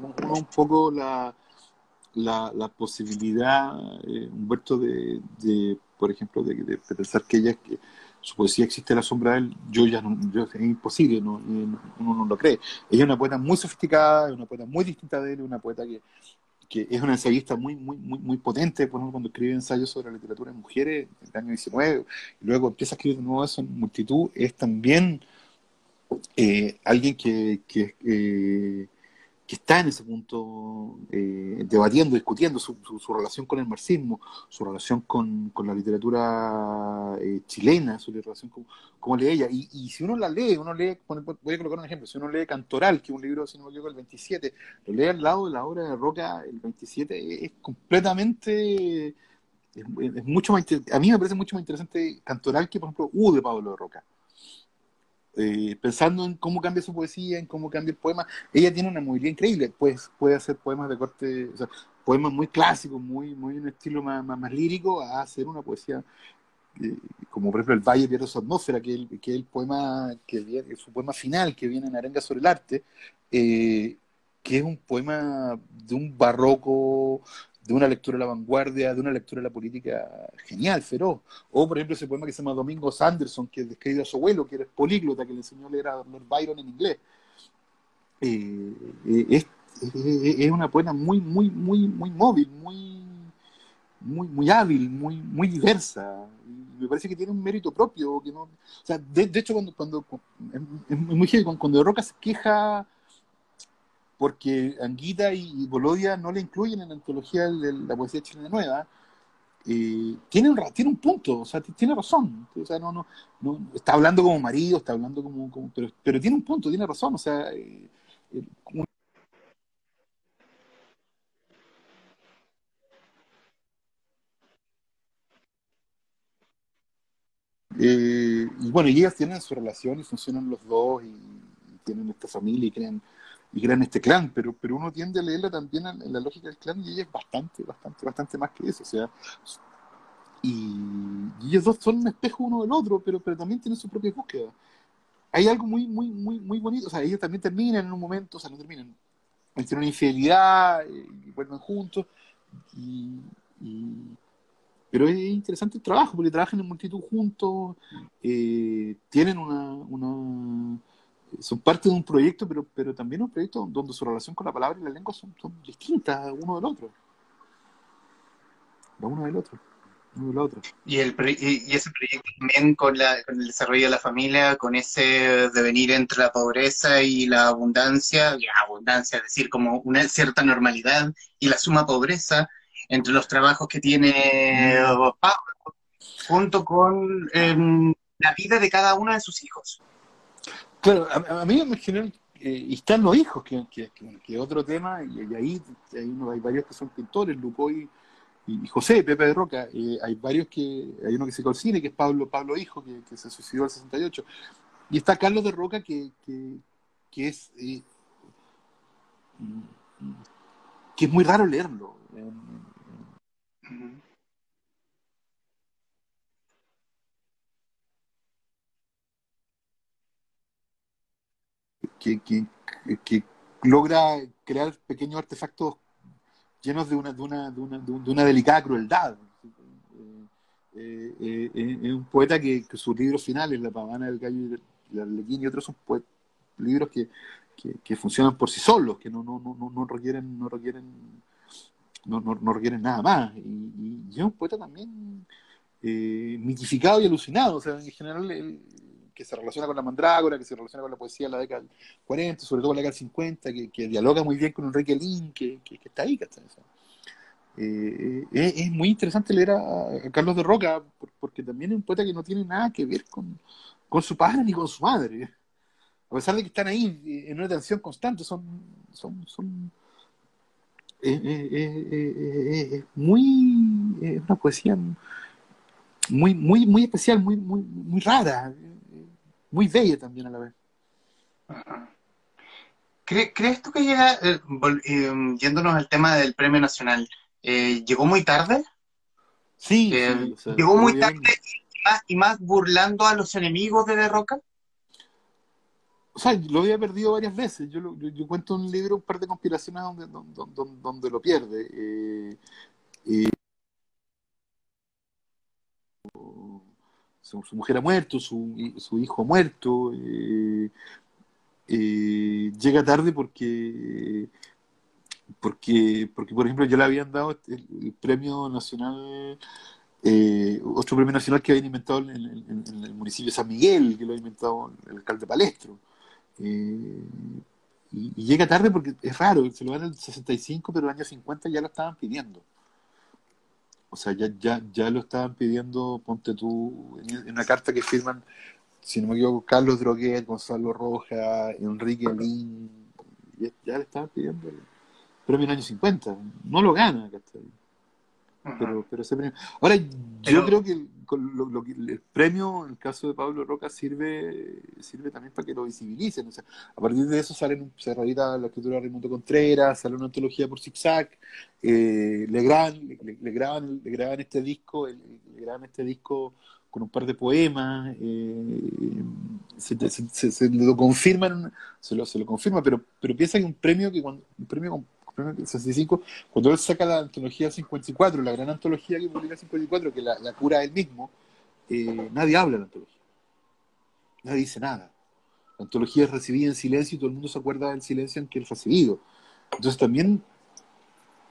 no, un poco la, la, posibilidad, eh, Humberto, de, de, por ejemplo, de, de, pensar que ella, que su poesía existe la sombra de él, yo ya no, yo, es imposible, no, uno no lo cree. Ella es una poeta muy sofisticada, es una poeta muy distinta de él, una poeta que, que es una ensayista muy, muy, muy, muy potente, por ejemplo, cuando escribe ensayos sobre la literatura de mujeres en el año 19, y luego empieza a escribir de nuevo eso en multitud, es también eh, alguien que, eh, que está en ese punto eh, debatiendo, discutiendo su, relación con el marxismo, su relación con, con la literatura chilena, su relación con cómo lee ella. Y, y, si uno la lee, uno lee, voy a colocar un ejemplo, si uno lee Cantoral, que es un libro, si no me equivoco, el 27, lo lee al lado de la obra de Roca, el 27, es completamente, es, mucho más, a mí me parece mucho más interesante Cantoral que, por ejemplo, U de Pablo de Roca. Eh, pensando en cómo cambia su poesía, en cómo cambia el poema, ella tiene una movilidad increíble, pues puede hacer poemas de corte, o sea, poemas muy clásicos, muy, muy en estilo más, más, lírico, a hacer una poesía eh, como por ejemplo el Valle pierde su atmósfera, que es el, que el poema, que su poema final que viene en Arenga sobre el arte, eh, que es un poema de un barroco de una lectura de la vanguardia, de una lectura de la política genial, feroz. O, por ejemplo, ese poema que se llama Domingo Sanderson, que describe a su abuelo, que era políglota, que le enseñó a leer a Lord Byron en inglés. Eh, eh, es, es, una poema muy, muy, muy, muy móvil, muy, muy, muy hábil, muy, muy diversa. Me parece que tiene un mérito propio. Que no, o sea, de, hecho, cuando, cuando es muy cuando, cuando Roca se queja porque Anguita y Bolodia no le incluyen en la antología de la poesía chilena nueva, eh, tiene, un, tiene un punto, o sea, tiene razón. O sea, no, no, no, está hablando como marido, está hablando como. como pero, pero tiene un punto, tiene razón. O sea, eh, eh, y bueno, y ellas tienen su relación y funcionan los dos y, y tienen esta familia y crean y crean este clan, pero, pero uno tiende a leerla también en, la lógica del clan y ella es bastante, bastante, bastante más que eso, o sea, y, ellos dos son un espejo uno del otro, pero, pero también tienen su propia búsqueda. Hay algo muy, muy, muy, muy bonito, o sea, ellos también terminan en un momento, o sea, no terminan, tienen una infidelidad, eh, y vuelven juntos, y, pero es interesante el trabajo, porque trabajan en multitud juntos, eh, tienen una son parte de un proyecto, pero, pero también un proyecto donde su relación con la palabra y la lengua son, distintas uno del otro. uno del otro. Uno del otro. Y, el, y, ese proyecto también con, la, con el desarrollo de la familia, con ese devenir entre la pobreza y la abundancia, y abundancia, es decir, como una cierta normalidad y la suma pobreza entre los trabajos que tiene mm. Pablo, junto con em, la vida de cada uno de sus hijos. Claro, a, mí me generan, eh, y están los hijos, que, que, otro tema, y, ahí hay, varios que son pintores, Luco y, José, Pepe de Roca, eh, hay varios que, hay uno que se cine, que es Pablo, Pablo Hijo, que, se suicidó el 68, y está Carlos de Roca, que, que, es, eh, que es muy raro leerlo. Que, logra crear pequeños artefactos llenos de una, de una, de una, de una delicada crueldad. Eh, eh, eh, es un poeta que, sus libros finales, La pavana del gallo y la arlequín y otros son libros que, funcionan por sí solos, que no, no, no, no requieren, no no, no, requieren nada más. Y, es un poeta también mitificado y alucinado. En general, el, que se relaciona con la mandrágora, que se relaciona con la poesía de la década del 40, sobre todo con la década del 50, que, dialoga muy bien con Enrique Lin, que, que, está ahí, eh, es, muy interesante leer a, Carlos de Roca, porque también es un poeta que no tiene nada que ver con, su padre ni con su madre. A pesar de que están ahí eh, en una tensión constante, son, son, son eh, muy es una poesía muy muy muy especial muy muy muy rara muy bella también a la vez. ¿Crees tú que llega, eh, eh, yéndonos al tema del premio nacional, eh, llegó muy tarde? Sí, llegó muy tarde y más, burlando a los enemigos de De Roca. o sea, lo había perdido varias veces. Yo, yo, cuento un libro, un par de conspiraciones donde, donde, donde, lo pierde. Eh, eh, su, mujer ha muerto, su, su hijo ha muerto. Eh, llega tarde porque, porque, porque, por ejemplo, ya le habían dado el, premio nacional otro premio nacional que habían inventado en, el municipio de San Miguel, que lo ha inventado el alcalde Palestro. Eh, y, llega tarde porque es raro, se lo dan en el 65, pero el año 50 ya lo estaban pidiendo. O sea, ya, ya, ya lo estaban pidiendo, ponte tú, en, una carta que firman, si no me equivoco, Carlos Droguet, Gonzalo Roja, Enrique Lin, ya, le estaban pidiendo el premio en el año 50. No lo gana, Pero, pero ese premio. Ahora, yo creo que lo, el premio, en el caso de Pablo Roca, sirve sirve también para que lo visibilicen. O sea, a partir de eso salen, se reedita la escritura de Raimundo Contreras, sale una antología por Zigzag, eh, le, graban, le, graban, le graban este disco, le, graban este disco con un par de poemas, eh, se, lo confirman, se lo, se lo confirma, pero, pero piensa que un premio que cuando, un premio 65, cuando él saca la antología 54, la gran antología que publica 54, que la, cura él mismo, eh, nadie habla de la antología. Nadie dice nada. La antología es recibida en silencio y todo el mundo se acuerda del silencio en que él recibido. Entonces también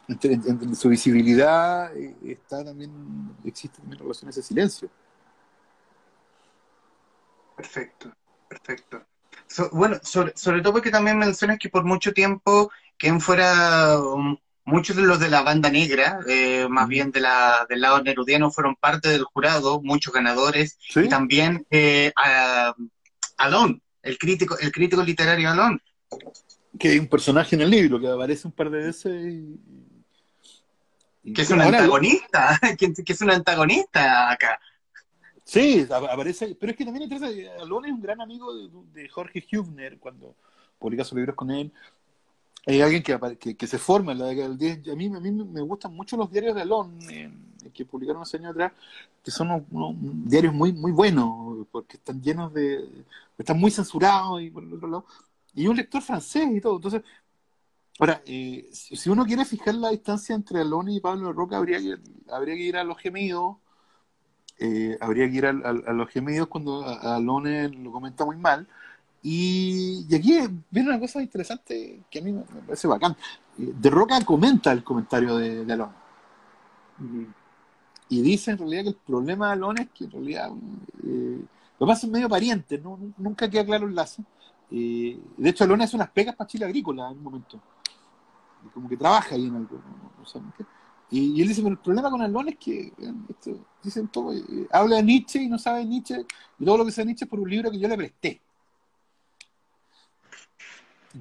en, su visibilidad eh, está también, existe también relación a ese silencio. Perfecto, perfecto. bueno, sobre, sobre, todo porque también mencionas que por mucho tiempo quien fuera um, muchos de los de la banda negra, eh, más bien de la, del lado nerudiano, fueron parte del jurado, muchos ganadores, y también eh, Alon, el crítico, el crítico literario Alon. Que hay un personaje en el libro que aparece un par de veces que es un antagonista, [laughs] que, es un antagonista acá. Sí, aparece, pero es que también interesa, Alon es un gran amigo de, de Jorge Hübner, cuando publica sus libros con él, hay alguien que, que, se forma en la década del 10. A mí, a mí me gustan mucho los diarios de Alon, eh, que publicaron hace años atrás, que son unos, diarios muy, muy buenos, porque están llenos de. están muy censurados y por el otro lado. Y un lector francés y todo. Entonces, ahora, eh, si uno quiere fijar la distancia entre Alon y Pablo Roca, habría que, habría que ir a los gemidos. Eh, habría que ir a, los gemidos cuando Alon lo comenta muy mal y, aquí viene una cosa interesante que a mí me, parece bacán. De Roca comenta el comentario de, de Alon. Y dice en realidad que el problema de Alon es que en realidad eh, lo pasa medio pariente, ¿no? nunca queda claro el lazo. Eh, de hecho, Alon hace unas pegas para Chile Agrícola en un momento. Como que trabaja ahí en algo. y, él dice, pero el problema con Alon es que, esto, dicen todo, eh, habla de Nietzsche y no sabe Nietzsche, y todo lo que sabe Nietzsche es por un libro que yo le presté.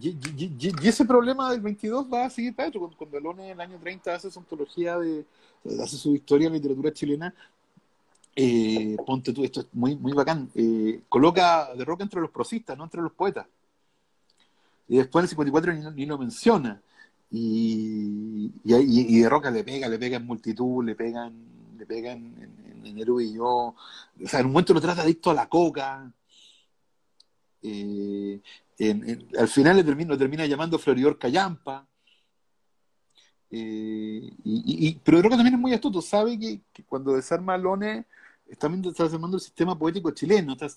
Y, ese problema del 22 va a seguir para Cuando, cuando Alone en el año 30 hace su antología de, hace su historia en literatura chilena, eh, ponte tú, esto es muy, muy bacán, eh, coloca de Roca entre los prosistas, no entre los poetas. Y después en el 54 ni, lo menciona. Y, de Roca le pega, le pega en multitud, le pegan, le pegan en, en, y yo. O sea, en un momento lo trata adicto a la coca. Eh, al final le lo termina llamando Floridor Callampa. Eh, y, que también es muy astuto, sabe que, cuando desarma a Lone está, está desarmando el sistema poético chileno. Está,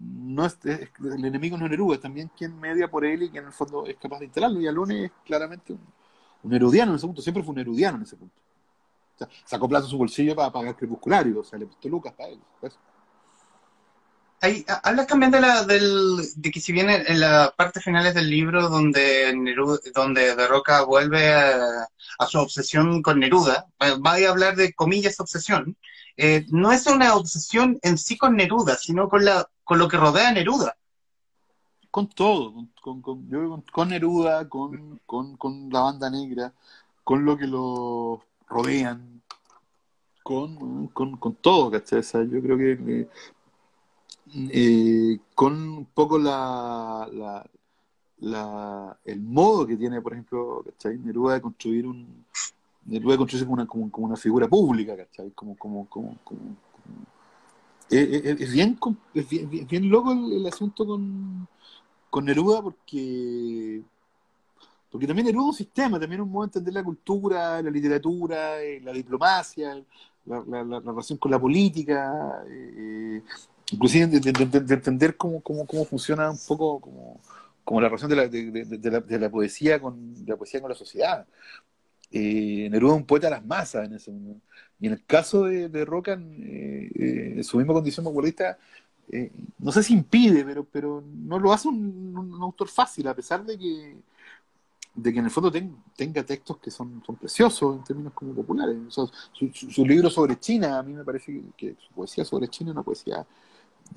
no es, el enemigo no es Neruda, es también quien media por él y que en el fondo es capaz de instalarlo. Y Alone es claramente un, erudiano en ese punto, siempre fue un erudiano en ese punto. sacó plazo su bolsillo para pagar crepusculario, o sea, le puso lucas para él. Pues hablas también de, la, del, de que si bien en, las partes finales del libro donde, donde De vuelve a, su obsesión con Neruda, va a hablar de comillas obsesión, eh, no es una obsesión en sí con Neruda, sino con, la, con lo que rodea a Neruda. Con todo, con, con, con, Neruda, con, con, la banda negra, con lo que lo rodean, con, con, todo, ¿cachai? yo creo que eh, con un poco la, la, el modo que tiene, por ejemplo. Neruda de construir un Neruda de construirse como una, como, una figura pública, como, como, es, bien, es bien, bien, loco el, asunto con, con Neruda porque porque también Neruda es un sistema, también un modo de entender la cultura, la literatura, eh, la diplomacia, la, relación con la política, eh, inclusive de, entender cómo, cómo, cómo, funciona un poco como, como la relación de la, de, la, poesía con la poesía con la sociedad. Eh, Neruda es un poeta de las masas en ese momento. Y en el caso de, Roca, en su misma condición futbolista, no sé si impide, pero, pero no lo hace un autor fácil, a pesar de que de que en el fondo tenga textos que son, son preciosos en términos como populares. su, libro sobre China, a mí me parece que, su poesía sobre China es una poesía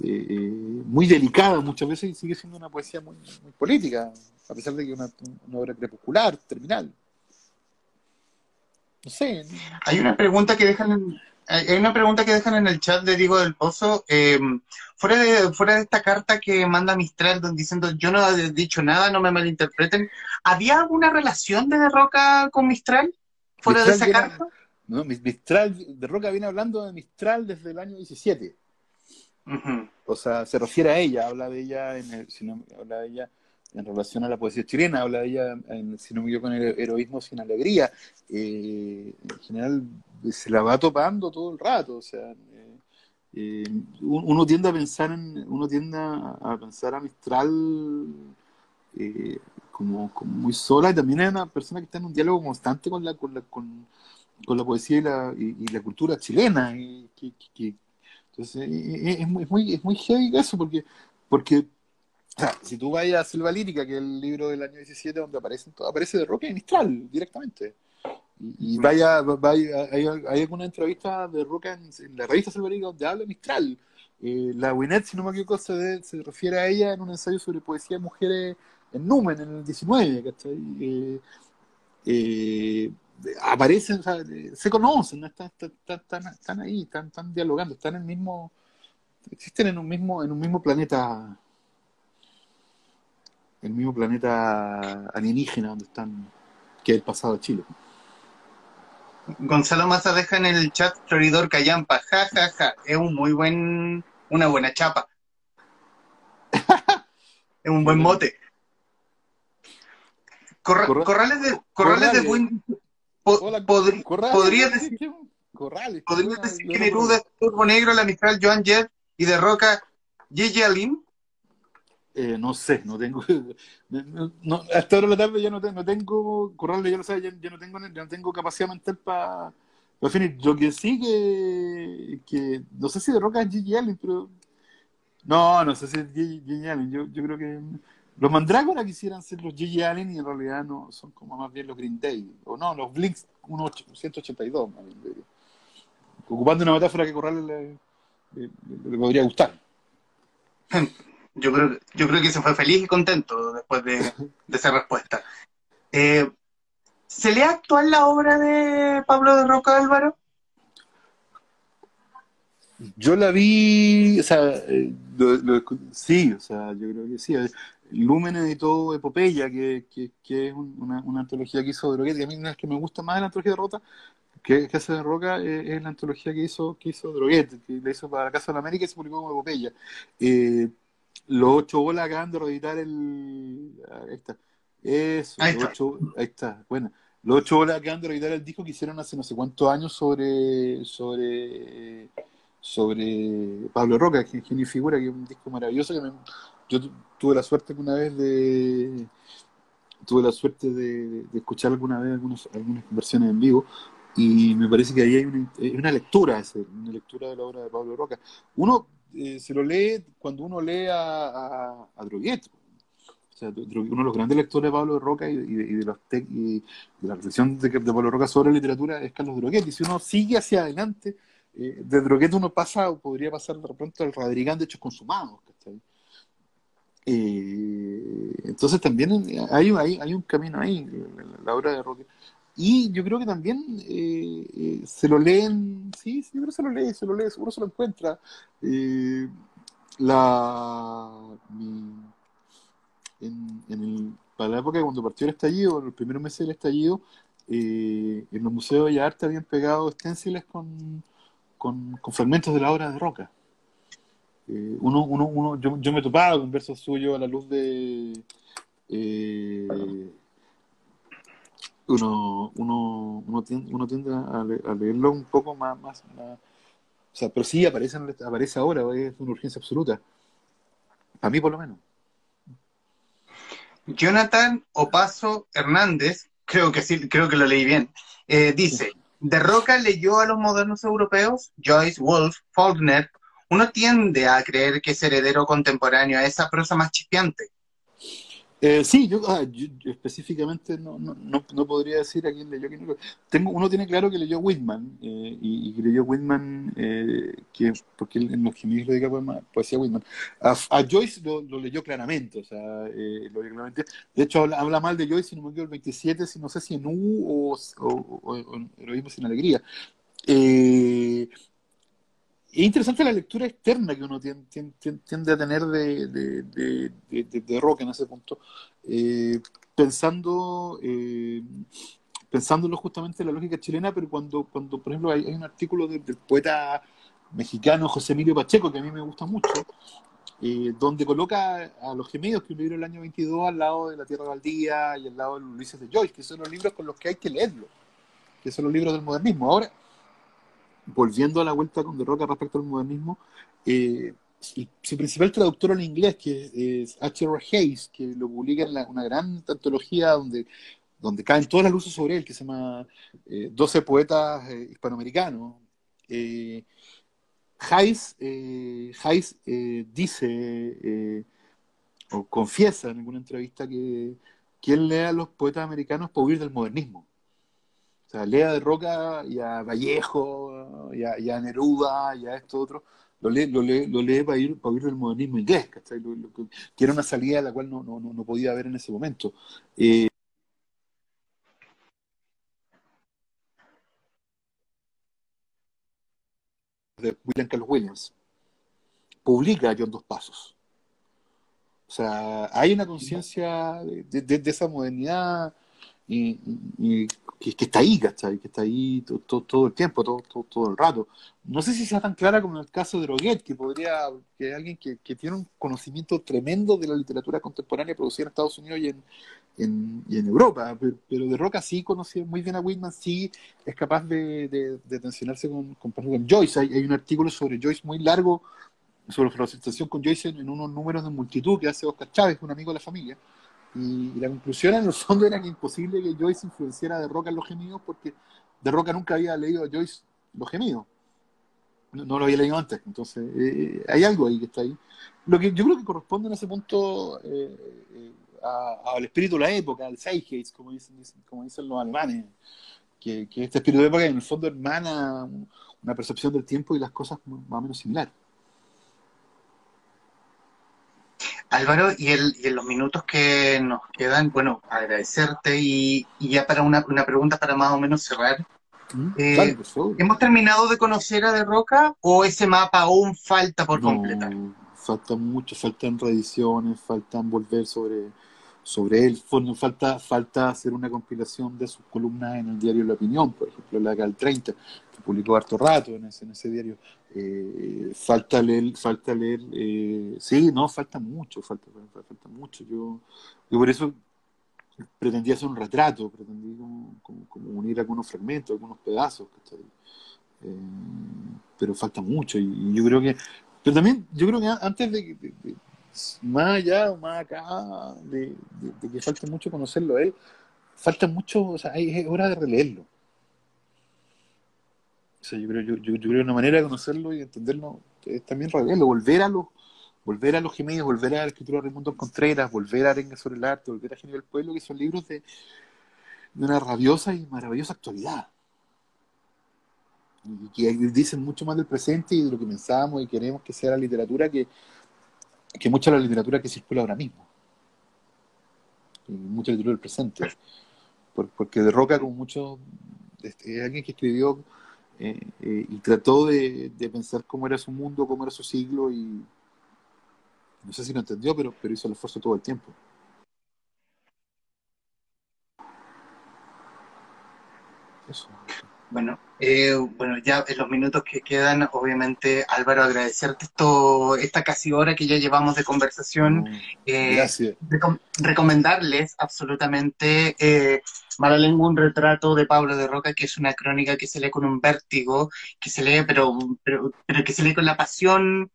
eh, muy delicada muchas veces y sigue siendo una poesía muy, muy política, a pesar de que es una, una obra crepuscular, terminal. No sé. Hay una pregunta que dejan hay una pregunta que dejan en el chat de Diego del Pozo. Eh, fuera, de, fuera de esta carta que manda Mistral diciendo yo no he dicho nada, no me malinterpreten, ¿había alguna relación de, Roca con Mistral? ¿Fuera de esa carta? No, Mistral, de Roca viene hablando de Mistral desde el año 17. O sea, se refiere a ella, habla de ella en el, habla de ella en relación a la poesía chilena, habla de ella, en, si no me equivoco, con el heroísmo sin alegría. Eh, en general se la va topando todo el rato, o sea, eh, eh, uno tiende a pensar en, uno tiende a, pensar a Mistral como, muy sola y también es una persona que está en un diálogo constante con la, con la, con, la poesía y la, y, la cultura chilena. Y, entonces es, muy, es muy heavy eso porque, porque o sea, si tú vayas a Selva Lírica, que es el libro del año 17, donde aparecen todo, aparece de Roca y Mistral directamente. Y, vaya, vaya hay, alguna entrevista de Roca en, la revista Selva Lírica donde habla de Mistral. Eh, la Winnet, si no me equivoco, se, se, refiere a ella en un ensayo sobre poesía de mujeres en Numen, en el 19, ¿cachai? Eh, eh, aparecen, o sea, se conocen, están, están, están, ahí, están, están dialogando, están en el mismo, existen en un mismo, en un mismo planeta el mismo planeta alienígena donde están, que es el pasado de Chile. Gonzalo Maza deja en el chat Floridor Cayampa, ja, ja, ja, es un muy buen, una buena chapa. es un buen mote. corrales de, corrales, de buen... podría decir, corrales, podría decir que Neruda es Turbo Negro, la Mistral, Joan Jett y de Roca, Gigi Alim. Eh, no sé, no tengo. [laughs] No, hasta ahora de la tarde ya no, tengo, no tengo corral ya, no sé, ya, no tengo, ya no tengo capacidad mental para definir. Lo que sí que, que. No sé si de Roca es Gigi Allen, pero. No, no sé si es Gigi, Allen. Yo, yo creo que. Los Mandrágora quisieran ser los Gigi Allen y en realidad no son como más bien los Green Day. O no, los Blinks 182, más bien. Ocupando una metáfora que Corral le, le podría gustar. [laughs] Yo creo, yo creo que se fue feliz y contento después de, esa respuesta. Eh, ¿Se lee actual la obra de Pablo de Roca Álvaro? Yo la vi, o sea, eh, sí, o sea, yo creo que sí. Lumen editó Epopeya, que, que, es una, una, antología que hizo Droguet, y a mí una que me gusta más de la antología de Rota, que, que hace de Roca, eh, es, la antología que hizo, que hizo Droguet, que la hizo para la Casa de la América y se publicó como Epopeya. Eh, los ocho bolas acaban de reeditar el. Ahí está. Eso, ahí está. Ocho, ahí está. Bueno, los ocho bolas acaban de reeditar el disco que hicieron hace no sé cuántos años sobre. sobre. sobre Pablo Roca, que es mi figura, que es un disco maravilloso que yo tuve la suerte una vez de. tuve la suerte de, escuchar alguna vez algunas, algunas versiones en vivo y me parece que ahí hay una, una lectura, una lectura de la obra de Pablo Roca. Uno eh, se lo lee cuando uno lee a, a, Droguet. O sea, uno de los grandes lectores de Pablo Roca y, de, los y de la reflexión de, de, Pablo Roca sobre literatura es Carlos Droguet. Y si uno sigue hacia adelante, eh, de Droguet uno pasa o podría pasar de pronto al Radrigán de hechos consumados. Eh, entonces también hay, hay, hay, un camino ahí, la, obra de Roque. Y yo creo que también eh, eh, se lo leen, sí, yo creo que se lo lee, se lo lee, seguro se lo encuentra. Eh, la, en, el, para la época cuando partió el estallido, los primeros meses del estallido, en los museos de arte habían pegado esténciles con, con, fragmentos de la obra de Roca. Eh, uno, uno, uno, yo, yo me topaba con versos suyos a la luz de... Eh, uno, uno, uno, tiende, uno tiende a, leerlo un poco más, más, o sea, pero sí aparece, aparece ahora, es una urgencia absoluta. A mí por lo menos. Jonathan Opaso Hernández, creo que sí, creo que lo leí bien, eh, dice, de Roca leyó a los modernos europeos, Joyce, Wolf, Faulkner, uno tiende a creer que es heredero contemporáneo a esa prosa más chispeante. Eh, sí, ah, yo, específicamente no, no, no, podría decir a quién leyó. Quién Tengo, uno tiene claro que leyó Whitman, eh, y, que leyó Whitman, eh, que, porque en los que me dedica poesía Whitman. A, Joyce lo, leyó claramente, o sea, lo leyó claramente. De hecho, habla, mal de Joyce, si no me equivoco, el 27, si no sé si en U o, o, o, o sin alegría. Eh, es interesante la lectura externa que uno tiende, a tener de, de, de, Roca en ese punto, eh, pensando, eh, pensándolo justamente en la lógica chilena, pero cuando, cuando por ejemplo, hay, un artículo del, poeta mexicano José Emilio Pacheco, que a mí me gusta mucho, eh, donde coloca a los gemelios que un libro el año 22 al lado de La Tierra Baldía y al lado de Ulises de Joyce, que son los libros con los que hay que leerlo, que son los libros del modernismo. Ahora, volviendo a la vuelta con De Roca respecto al modernismo, eh, su principal traductor en inglés, que es H.R. Hayes, que lo publica en una gran antología donde, donde caen todas las luces sobre él, que se llama eh, 12 poetas eh, hispanoamericanos. Eh, Hayes, Hayes dice o confiesa en alguna entrevista que, que él lee a los poetas americanos para huir del modernismo sea, lea de Roca y a Vallejo, y a, Neruda, y a esto otro, lo lee, lo lee, lo lee para, ir, para ir del modernismo inglés, que era una salida a la cual no, no, no podía haber en ese momento. Eh, de William Carlos Williams, publica John Dos Pasos. O sea, hay una conciencia de, de, esa modernidad y, que, está ahí, ¿cachai? Que está ahí todo, el tiempo, todo, todo, el rato. No sé si sea tan clara como en el caso de Droguet, que podría, que es alguien que, tiene un conocimiento tremendo de la literatura contemporánea producida en Estados Unidos y en, y Europa, pero, de Roca sí conocía muy bien a Whitman, sí es capaz de, de, tensionarse con, con, Joyce. Hay, un artículo sobre Joyce muy largo, sobre la presentación con Joyce en unos números de multitud que hace Oscar Chávez, un amigo de la familia y, la conclusión en el fondo era que imposible que Joyce influenciara de Roca en los gemidos porque de Roca nunca había leído a Joyce los gemidos. No, lo había leído antes. Entonces, eh, hay algo ahí que está ahí. Lo que yo creo que corresponde en ese punto eh, eh, al espíritu de la época, al Zeitgeist, como dicen, como dicen los alemanes. Que, que, este espíritu de época en el fondo hermana una percepción del tiempo y las cosas más o menos similares. Álvaro, y, en los minutos que nos quedan, bueno, agradecerte y, ya para una, pregunta para más o menos cerrar. Mm, eh, ¿Hemos terminado de conocer a De Roca o ese mapa aún falta por completar? Falta mucho, faltan reediciones, faltan volver sobre, sobre él, falta, falta hacer una compilación de sus columnas en el diario La Opinión, por ejemplo, la Gal 30, que publicó harto rato en ese, en ese diario. Eh, falta leer, falta leer, eh, sí, no, falta mucho, falta, falta, mucho. Yo, yo por eso pretendí hacer un retrato, pretendí como, unir algunos fragmentos, algunos pedazos, eh, pero falta mucho y, yo creo que, pero también yo creo que antes de, más allá o más acá de, que falte mucho conocerlo él, falta mucho, o sea, es hora de releerlo yo creo, yo, yo, creo una manera de conocerlo y entenderlo es también releerlo, volver a los volver a los gemidos, volver a la escritura de Raimundo Contreras, volver a Arenga sobre el arte, volver a Genio del Pueblo, que son libros de, de una rabiosa y maravillosa actualidad. Y que dicen mucho más del presente y de lo que pensamos y queremos que sea la literatura que, que mucha de la literatura que circula ahora mismo. Mucha literatura del presente. porque de Roca, como mucho, este, es alguien que escribió eh, eh, y trató de, pensar cómo era su mundo, cómo era su siglo y no sé si lo entendió, pero, pero hizo el esfuerzo todo el tiempo. Eso. Bueno, eh, bueno, ya en los minutos que quedan, obviamente, Álvaro, agradecerte esto, esta casi hora que ya llevamos de conversación. Mm, eh, gracias. recomendarles absolutamente eh, un retrato de Pablo de Roca, que es una crónica que se lee con un vértigo, que se lee, pero, pero, pero que se lee con la pasión.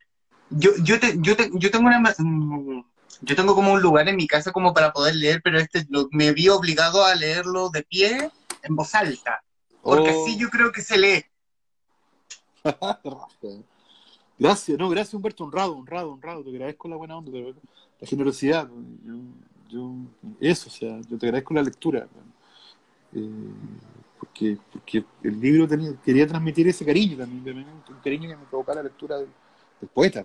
Yo, yo, te, yo, te, yo tengo una, mm, yo tengo como un lugar en mi casa como para poder leer, pero este me vi obligado a leerlo de pie en voz alta porque oh. sí yo creo que se lee. [laughs] gracias, no, gracias Humberto, honrado, honrado, honrado, te agradezco la buena onda, la generosidad, yo, eso, o sea, yo te agradezco la lectura, eh, porque, porque el libro tenía, quería transmitir ese cariño también, un cariño que me provocaba la lectura del, poeta.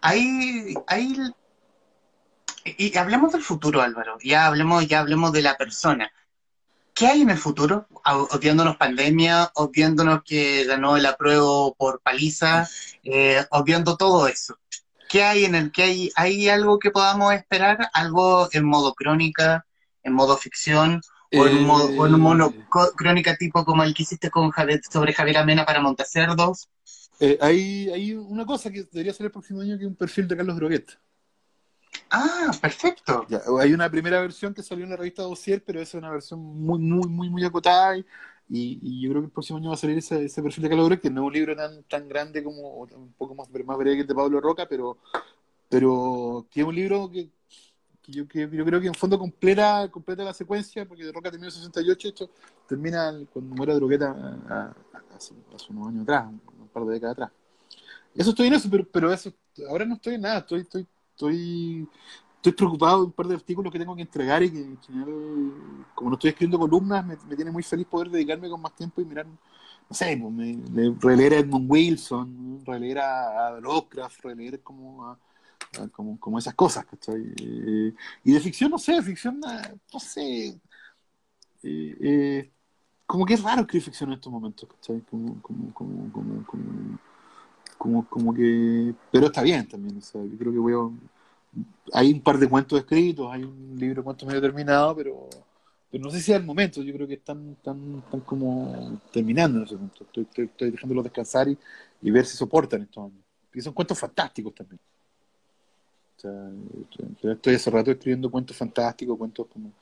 Hay, hay y hablemos del futuro, Álvaro. Ya hablemos, ya hablemos de la persona. ¿Qué hay en el futuro? Obviándonos pandemia, obviándonos que ganó el apruebo por paliza, eh, obviando todo eso. ¿Qué hay en el que hay? ¿Hay algo que podamos esperar? ¿Algo en modo crónica, en modo ficción? ¿O en, un modo, eh, crónica tipo como el que hiciste con Javier, sobre Javier Amena para Montacerdos? Eh, hay, hay una cosa que debería ser el próximo año que es un perfil de Carlos Droguet. Ah, perfecto. hay una primera versión que salió en la revista Dossier, pero esa es una versión muy, muy, muy, muy acotada. Y, y, yo creo que el próximo año va a salir ese, perfil de Calogres, que no es un libro tan, tan grande como, un poco más, más breve que el de Pablo Roca, pero, pero que es un libro que, yo, creo que en fondo completa, completa la secuencia, porque de Roca terminó en 68, esto termina cuando muera Drogueta hace, unos años atrás, un par de décadas atrás. Eso estoy en eso, pero, ahora no estoy en nada, estoy, estoy estoy, estoy preocupado de un par de artículos que tengo que entregar y que en general, como no estoy escribiendo columnas, me, tiene muy feliz poder dedicarme con más tiempo y mirar, no sé, pues, me, a Edmund Wilson, releer a, Lovecraft, releer como como, como esas cosas, ¿cachai? Eh, y de ficción, no sé, de ficción, no sé. Eh, eh, como que es raro escribir ficción en estos momentos, ¿cachai? Como, como, como, como, como como, como que, pero está bien también, yo creo que voy a, hay un par de cuentos escritos, hay un libro de cuentos medio terminado, pero, pero no sé si es el momento, yo creo que están, están, están como terminando en ese momento, estoy, estoy, dejándolos descansar y, y, ver si soportan estos años, y son cuentos fantásticos también. O sea, estoy hace rato escribiendo cuentos fantásticos, cuentos como,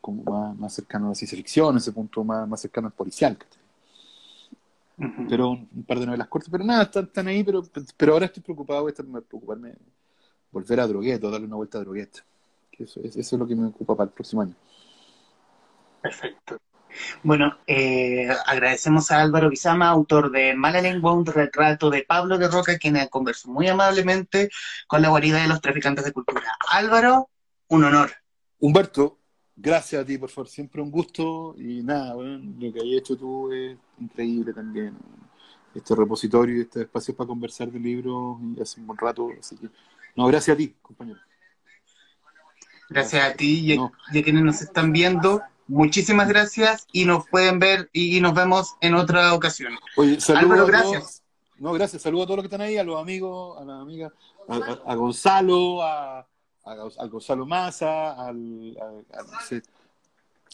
como más, más cercanos a la ciencia ficción, ese punto más, más cercano al policial pero un, par de novelas cortas, pero nada, están, ahí, pero, pero ahora estoy preocupado, voy a preocuparme volver a Droguet o darle una vuelta a Droguet. Eso, eso es lo que me ocupa para el próximo año. Perfecto. Bueno, eh, agradecemos a Álvaro Bizama, autor de Mala Lengua, un retrato de Pablo de Roca, quien conversó muy amablemente con la guarida de los traficantes de cultura. Álvaro, un honor. Humberto, Gracias a ti, por favor, siempre un gusto y nada, bueno, lo que hayas hecho tú es increíble también. Este repositorio y este espacio para conversar de libros y hace un buen rato, así que no, gracias a ti, compañero. Gracias a ti y a, quienes nos están viendo. Muchísimas gracias y nos pueden ver y, nos vemos en otra ocasión. Oye, saludos. gracias. No, gracias. Saludos a todos los que están ahí, a los amigos, a las amigas, a Gonzalo, a, al Gonzalo Maza, al,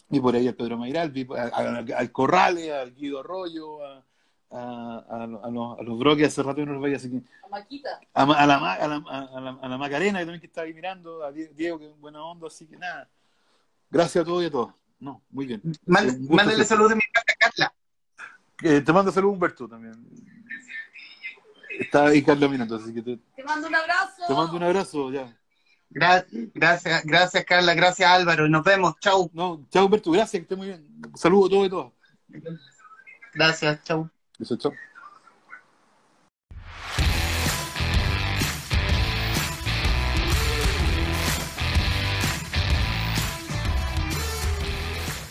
y por ahí al Pedro Mairal, al, Corrales, al Guido Arroyo, a, a, los, a los que hace rato no los veía, así que... A Maquita. A, la, a, la, a, la, Macarena, que también que está ahí mirando, a Diego, que es buena onda, así que nada. Gracias a todos y a todos. No, muy bien. Mándale saludos de mi casa, Carla. te mando saludos, Humberto, también. Está ahí Carla mirando, así que te... Te mando un abrazo. Te mando un abrazo, ya gracias, gracias Carla, gracias Álvaro, nos vemos, chau. No, chau Humberto, gracias, que esté muy bien. Saludos a todos y todas. Gracias, chau. Eso, chau.